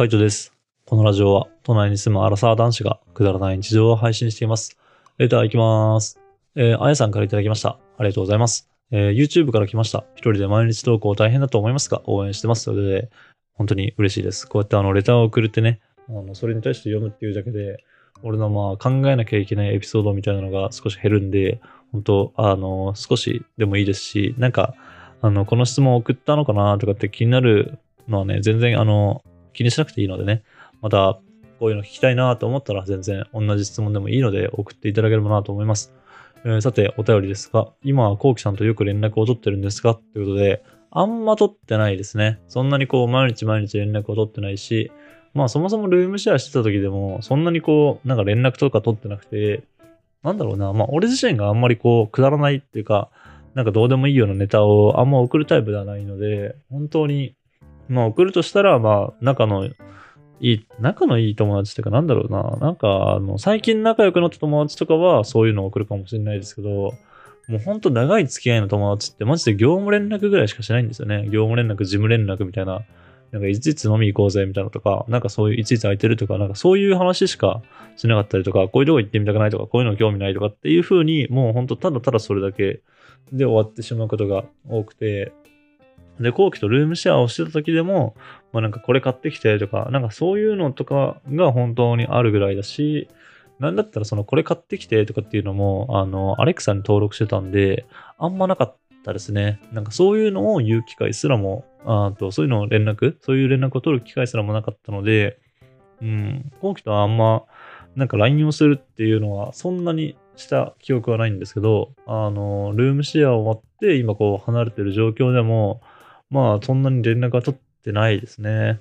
カイトです。このラジオは、都内に住むアラサー男子がくだらない日常を配信しています。レター行きます。えー、あやさんからいただきました。ありがとうございます。えー YouTube から来ました。一人で毎日投稿大変だと思いますが、応援してます。ということで、本当に嬉しいです。こうやってあの、レターを送るってね、あの、それに対して読むっていうだけで、俺のまあ考えなきゃいけないエピソードみたいなのが少し減るんで、本当あの、少しでもいいですし、なんか、あの、この質問を送ったのかなとかって気になるのはね、全然あの、気にしなくていいのでね、また、こういうの聞きたいなと思ったら全然同じ質問でもいいので送っていただければなと思います。えーさて、お便りですが、今はコウキさんとよく連絡を取ってるんですかということで、あんま取ってないですね。そんなにこう、毎日毎日連絡を取ってないし、まあそもそもルームシェアしてた時でも、そんなにこう、なんか連絡とか取ってなくて、なんだろうな、まあ俺自身があんまりこう、くだらないっていうか、なんかどうでもいいようなネタをあんま送るタイプではないので、本当に、まあ送るとしたら、まあ仲のいい、仲のいい友達っていうかなんだろうな、なんかあの、最近仲良くなった友達とかはそういうのを送るかもしれないですけど、もうほんと長い付き合いの友達ってマジで業務連絡ぐらいしかしないんですよね。業務連絡、事務連絡みたいな。なんかいついつ飲み行こうぜみたいなとか、なんかそういういついつ空いてるとか、なんかそういう話しかしなかったりとか、こういうとこ行ってみたくないとか、こういうの興味ないとかっていう風に、もうほんとただただそれだけで終わってしまうことが多くて、で、後期とルームシェアをしてた時でも、まあなんかこれ買ってきてとか、なんかそういうのとかが本当にあるぐらいだし、なんだったらそのこれ買ってきてとかっていうのも、あの、アレクサに登録してたんで、あんまなかったですね。なんかそういうのを言う機会すらも、あとそういうのを連絡、そういう連絡を取る機会すらもなかったので、うん、後期とはあんま、なんか LINE をするっていうのはそんなにした記憶はないんですけど、あの、ルームシェアを終わって今こう離れてる状況でも、まあそんなに連絡は取ってないですね。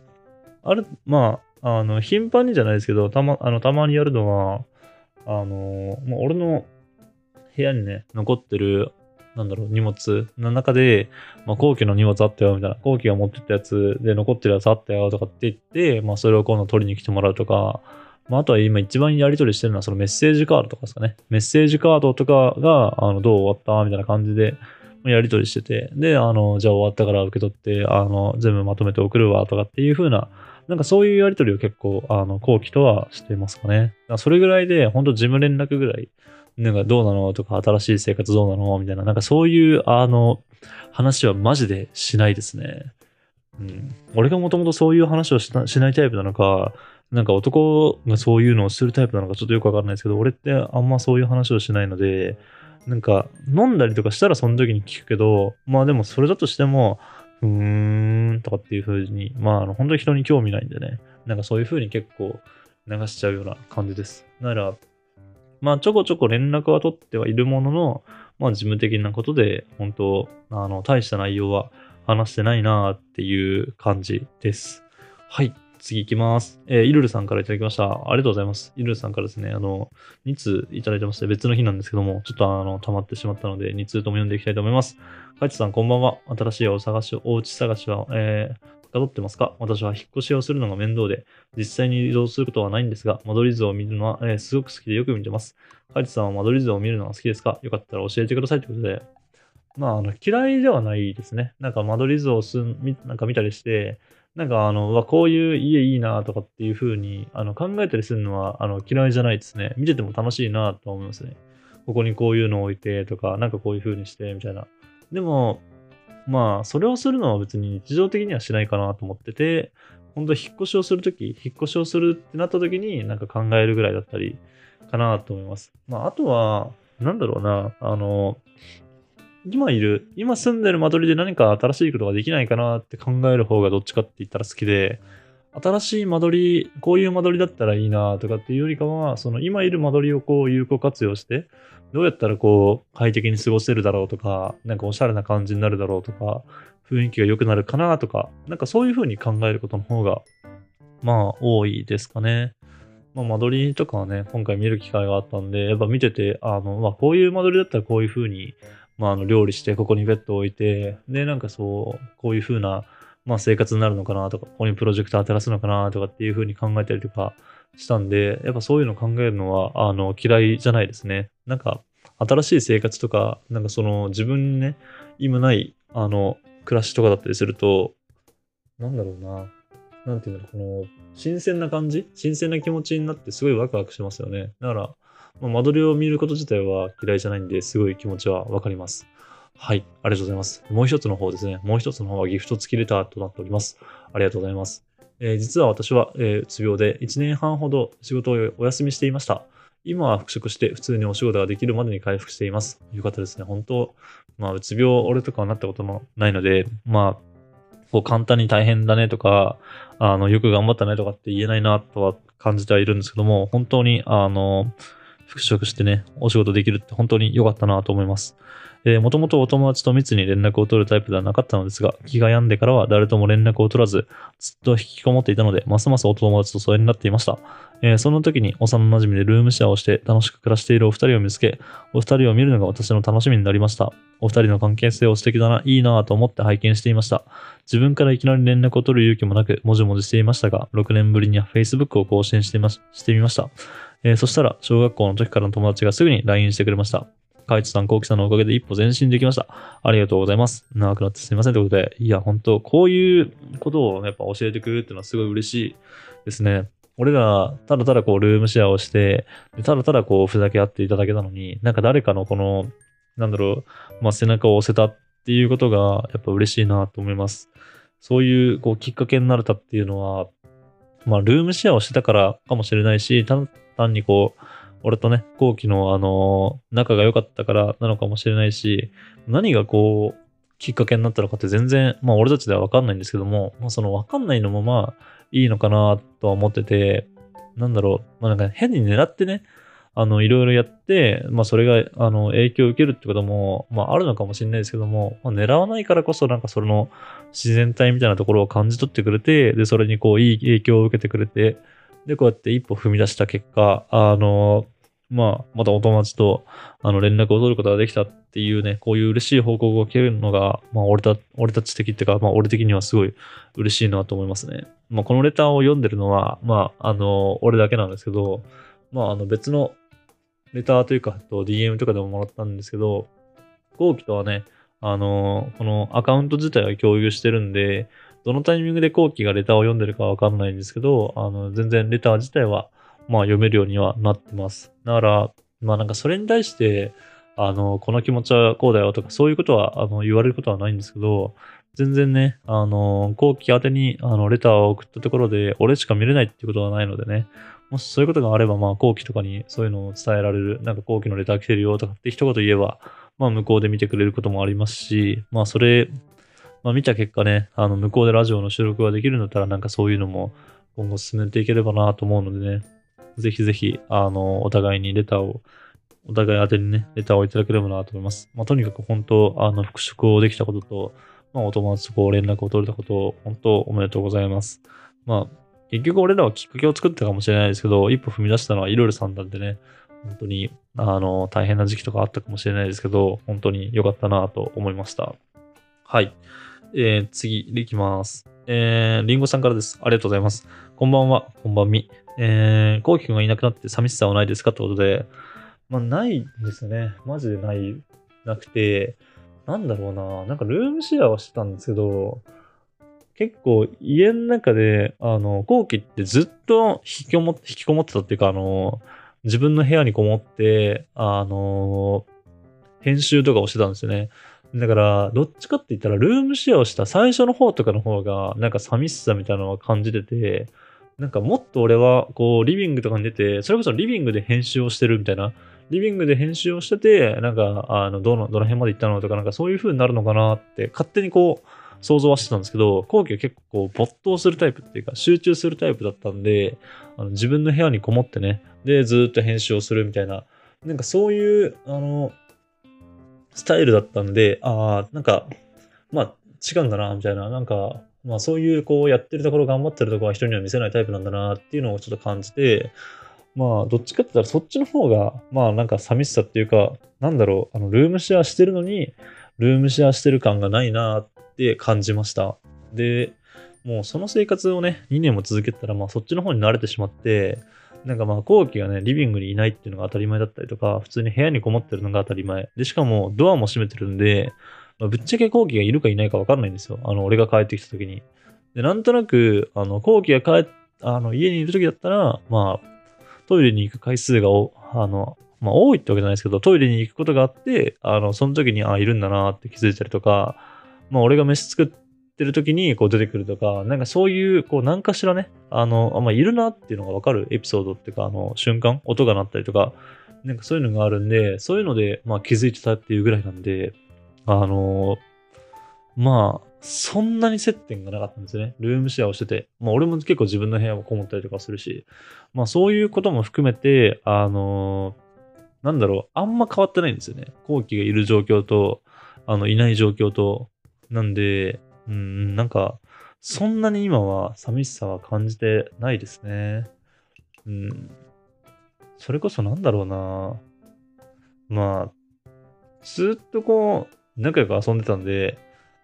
ある、まあ、あの、頻繁にじゃないですけど、たま、あの、たまにやるのは、あの、もう俺の部屋にね、残ってる、なんだろう、荷物の中で、まあ、後期の荷物あったよ、みたいな、後期が持ってったやつで残ってるやつあったよ、とかって言って、まあ、それを今度取りに来てもらうとか、まあ、あとは今一番やり取りしてるのはそのメッセージカードとかですかね。メッセージカードとかが、あの、どう終わったみたいな感じで、やり取りしてて、で、あの、じゃあ終わったから受け取って、あの、全部まとめて送るわ、とかっていう風な、なんかそういうやり取りを結構、あの、後期とはしてますかね。かそれぐらいで、本当事務連絡ぐらい、なんかどうなのとか、新しい生活どうなのみたいな、なんかそういう、あの、話はマジでしないですね。うん。俺がもともとそういう話をしないタイプなのか、なんか男がそういうのをするタイプなのかちょっとよくわかんないですけど、俺ってあんまそういう話をしないので、なんか飲んだりとかしたらその時に聞くけど、まあでもそれだとしても、うーんとかっていう風に、まああの本当に人に興味ないんでね、なんかそういう風に結構流しちゃうような感じです。なら、まあちょこちょこ連絡は取ってはいるものの、まあ事務的なことで、本当あの、大した内容は話してないなっていう感じです。はい。次行きます。えーイルルさんからいただきました。ありがとうございます。イルルさんからですね、あの、2通いただいてまして、別の日なんですけども、ちょっとあの、溜まってしまったので、2通とも読んでいきたいと思います。カイツさん、こんばんは。新しいお探し、おうち探しは、えー、かどってますか？私は引っ越しをするのが面倒で、実際に移動することはないんですが、間取り図を見るのは、えーすごく好きでよく見てます。カイツさんは間取り図を見るのが好きですか？よかったら教えてくださいということで、まあ、あの、嫌いではないですね。なんか間取り図をすんなんか見たりして、なんかあの、こういう家いいなとかっていう風にあの考えたりするのはあの嫌いじゃないですね。見てても楽しいなと思いますね。ここにこういうのを置いてとか、なんかこういう風にしてみたいな。でも、まあ、それをするのは別に日常的にはしないかなと思ってて、本当引っ越しをするとき、引っ越しをするってなったときになんか考えるぐらいだったりかなと思います。まあ、あとは、なんだろうな、あの、今いる、今住んでる間取りで何か新しいことができないかなって考える方がどっちかって言ったら好きで、新しい間取り、こういう間取りだったらいいなとかっていうよりかは、その今いる間取りをこう有効活用して、どうやったらこう快適に過ごせるだろうとか、なんかおしゃれな感じになるだろうとか、雰囲気が良くなるかなとか、なんかそういう風に考えることの方が、まあ多いですかね。まあ、間取りとかはね、今回見る機会があったんで、やっぱ見てて、あの、まあ、こういう間取りだったらこういう風に、まあ、あの、料理して、ここにベッドを置いて、で、なんかそう、こういう風な、まあ、生活になるのかなとか、ここにプロジェクター照らすのかなとかっていう風に考えたりとかしたんで、やっぱそういうの考えるのは、あの、嫌いじゃないですね。なんか、新しい生活とか、なんかその、自分にね、今ない、あの、暮らしとかだったりすると、なんだろうな。なんていう、この、新鮮な感じ？新鮮な気持ちになってすごいワクワクしますよね。だから、まあ、間取りを見ること自体は嫌いじゃないんで、すごい気持ちはわかります。はい、ありがとうございます。もう一つの方ですね。もう一つの方はギフト付きレターとなっております。ありがとうございます。えー、実は私は、えー、うつ病で1年半ほど仕事をお休みしていました。今は復職して普通にお仕事ができるまでに回復しています。よかったですね。本当、まあ、うつ病、俺とかはなったこともないので、まあ、こう簡単に大変だねとか、あの、よく頑張ったねとかって言えないなとは感じてはいるんですけども、本当に、あの、復職してね、お仕事できるって本当に良かったなと思います。えー、もともとお友達と密に連絡を取るタイプではなかったのですが、気が病んでからは誰とも連絡を取らず、ずっと引きこもっていたので、ますますお友達と疎遠になっていました。えー、その時に幼馴染でルームシェアをして楽しく暮らしているお二人を見つけ、お二人を見るのが私の楽しみになりました。お二人の関係性を素敵だな、いいなぁと思って拝見していました。自分からいきなり連絡を取る勇気もなく、もじもじしていましたが、6年ぶりに Facebook を更新してましてみました。えー、そしたら、小学校の時からの友達がすぐに LINE してくれました。カイトさん、コウキさんのおかげで一歩前進できました。ありがとうございます。長くなってすみません。ということで、いや、本当こういうことをやっぱ教えてくれるっていうのはすごい嬉しいですね。俺ら、ただただこう、ルームシェアをして、ただただこう、ふざけ合っていただけたのに、なんか誰かのこの、なんだろう、まあ、背中を押せたっていうことが、やっぱ嬉しいなと思います。そういう、こう、きっかけになれたっていうのは、まあ、ルームシェアをしてたからかもしれないし、単にこう、俺とね、後期のあの、仲が良かったからなのかもしれないし、何がこう、きっかけになったのかって全然、まあ俺たちではわかんないんですけども、まあそのわかんないのもまあいいのかなとは思ってて、なんだろう、まあなんか変に狙ってね、あの、いろいろやって、まあそれが、あの、影響を受けるってことも、まああるのかもしれないですけども、まあ、狙わないからこそなんかその自然体みたいなところを感じ取ってくれて、で、それにこういい影響を受けてくれて、で、こうやって一歩踏み出した結果、あの、まあ、またお友達と、あの、連絡を取ることができたっていうね、こういう嬉しい報告を受けるのが、まあ、俺た、俺たち的っていうか、まあ、俺的にはすごい嬉しいなと思いますね。まあ、このレターを読んでるのは、まあ、あの、俺だけなんですけど、まあ、あの、別のレターというか、DM とかでももらったんですけど、後期とはね、あの、このアカウント自体は共有してるんで、どのタイミングで後期がレターを読んでるかわかんないんですけど、あの、全然レター自体は、まあ読めるようにはなってます。だから、まあなんかそれに対して、あの、この気持ちはこうだよとか、そういうことは、あの、言われることはないんですけど、全然ね、あの、後期宛てに、あの、レターを送ったところで、俺しか見れないっていうことはないのでね、もしそういうことがあれば、まあ、後期とかにそういうのを伝えられる、なんか後期のレター来てるよとかって一言言えば、まあ、向こうで見てくれることもありますし、まあ、それ、まあ、見た結果ね、あの、向こうでラジオの収録ができるんだったら、なんかそういうのも今後進めていければなと思うのでね、ぜひぜひ、あの、お互いにレターを、お互い宛てにね、レターをいただければなと思います。まあ、とにかく本当、あの、復職をできたことと、まあ、お友達とこう連絡を取れたことを、本当おめでとうございます。まあ、結局俺らはきっかけを作ったかもしれないですけど、一歩踏み出したのはいろいろさんなんでね、本当に、あの、大変な時期とかあったかもしれないですけど、本当に良かったなと思いました。はい。えー、次、いきます。えー、リンゴさんからです。ありがとうございます。こんばんは、こんばんみ。えー、コウキ君がいなくなって寂しさはないですかってことで、まあ、ないですね。マジでない、なくて、なんだろうな。なんかルームシェアはしてたんですけど、結構家の中で、あの、後期ってずっと引きこも引きこもってたっていうか、あの、自分の部屋にこもって、あの、編集とかをしてたんですよね。だから、どっちかって言ったら、ルームシェアをした最初の方とかの方が、なんか寂しさみたいなのを感じてて、なんかもっと俺は、こう、リビングとかに出て、それこそリビングで編集をしてるみたいな、リビングで編集をしてて、なんか、あの、どの、どの辺まで行ったのとか、なんかそういう風になるのかなって、勝手にこう、想像はしてたんですけど、後期は結構没頭するタイプっていうか、集中するタイプだったんで、あの自分の部屋にこもってね、で、ずっと編集をするみたいな、なんかそういう、あの、スタイルだったんで、ああ、なんか、まあ、違うんだな、みたいな、なんか、まあそういうこうやってるところ頑張ってるところは人には見せないタイプなんだなっていうのをちょっと感じて、まあどっちかって言ったらそっちの方が、まあなんか寂しさっていうか、なんだろう、あのルームシェアしてるのに、ルームシェアしてる感がないなって感じました。で、もうその生活をね、2年も続けたら、まあそっちの方に慣れてしまって、なんかまあ後期がね、リビングにいないっていうのが当たり前だったりとか、普通に部屋にこもってるのが当たり前。で、しかもドアも閉めてるんで、まあ、ぶっちゃけ後期がいるかいないか分かんないんですよ。あの、俺が帰ってきた時に。で、なんとなく、あの、後期が帰っ、あの、家にいる時だったら、まあ、トイレに行く回数がお、あの、まあ、多いってわけじゃないですけど、トイレに行くことがあって、あの、その時に、あ、いるんだなって気づいたりとか、まあ、俺が飯作ってる時に、こう出てくるとか、なんかそういう、こう、何かしらね、あの、あまあ、いるなっていうのがわかるエピソードっていうか、あの、瞬間、音が鳴ったりとか、なんかそういうのがあるんで、そういうので、まあ、気づいてたっていうぐらいなんで、あの、まあ、そんなに接点がなかったんですよね。ルームシェアをしてて。まあ俺も結構自分の部屋もこもったりとかするし、まあそういうことも含めて、あのー、なんだろう、あんま変わってないんですよね。後期がいる状況と、あの、いない状況と。なんで、うん、なんか、そんなに今は寂しさは感じてないですね。うん。それこそなんだろうな。まあ、ずっとこう、仲良く遊んでたんで、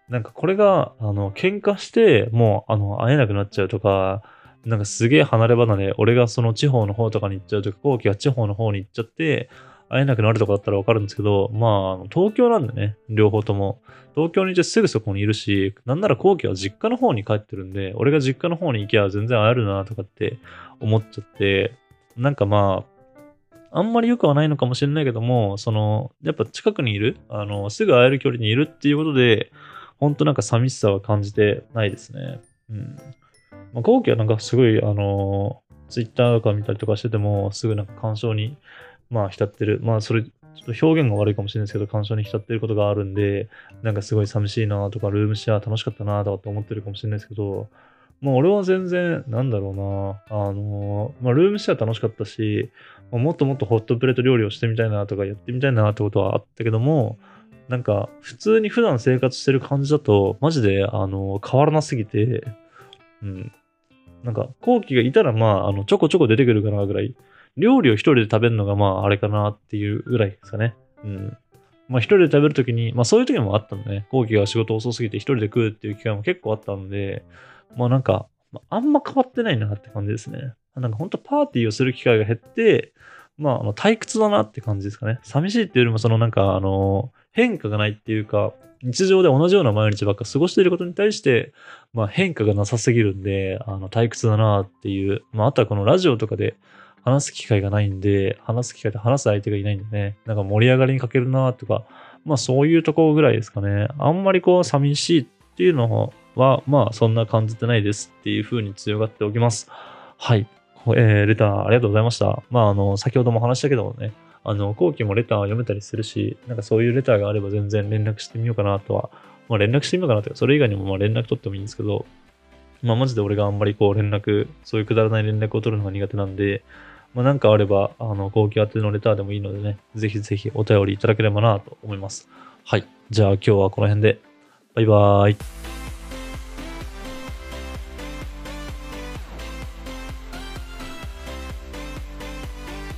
なんかこれが、あの、喧嘩して、もう、あの、会えなくなっちゃうとか、なんかすげえ離れ離れ、俺がその地方の方とかに行っちゃうとか、後期が地方の方に行っちゃって、会えなくなるとかだったらわかるんですけど、まあ、東京なんでね、両方とも。東京にいてすぐそこにいるし、なんなら後期は実家の方に帰ってるんで、俺が実家の方に行きゃ全然会えるなとかって思っちゃって、なんかまあ、あんまり良くはないのかもしれないけども、その、やっぱ近くにいる、あの、すぐ会える距離にいるっていうことで、本当なんか寂しさは感じてないですね。うん。まあ、後期はなんかすごい、あの、ツイッターとか見たりとかしてても、すぐなんか干渉に、まあ、浸ってる。まあ、それ、ちょっと表現が悪いかもしれないですけど、干渉に浸ってることがあるんで、なんかすごい寂しいなとか、ルームシェア楽しかったなとかって思ってるかもしれないですけど、まあ、俺は全然、なんだろうな、あのー、まあ、ルームシェア楽しかったし、まあ、もっともっとホットプレート料理をしてみたいなとか、やってみたいなってことはあったけども、なんか、普通に普段生活してる感じだと、マジで、あの、変わらなすぎて、うん。なんか、後期がいたら、まあ、あの、ちょこちょこ出てくるかなぐらい、料理を一人で食べるのが、まあ、あれかなっていうぐらいですかね。うん。まあ、一人で食べるときに、まあ、そういう時もあったんでね、後期が仕事遅すぎて一人で食うっていう機会も結構あったんで、まあ、なんか、あんま変わってないなって感じですね。なんか、本当パーティーをする機会が減って、まあ、あの退屈だなって感じですかね。寂しいっていうよりも、そのなんか、あの、変化がないっていうか、日常で同じような毎日ばっか過ごしていることに対して、まあ変化がなさすぎるんで、あの、退屈だなっていう、まああとはこのラジオとかで話す機会がないんで、話す機会で話す相手がいないんでね、なんか盛り上がりに欠けるなとか、まあそういうところぐらいですかね。あんまりこう寂しいっていうのは、まあそんな感じてないですっていう風に強がっておきます。はい。えー、レターありがとうございました。まああの、先ほども話したけどもね、あの、後期もレターを読めたりするし、なんかそういうレターがあれば全然連絡してみようかなとは、まあ連絡してみようかなとか、それ以外にもまあ連絡取ってもいいんですけど、まあマジで俺があんまりこう連絡、そういうくだらない連絡を取るのが苦手なんで、まあなんかあれば、あの、後期宛てのレターでもいいのでね、ぜひぜひお便りいただければなと思います。はい。じゃあ今日はこの辺で、バイバーイ。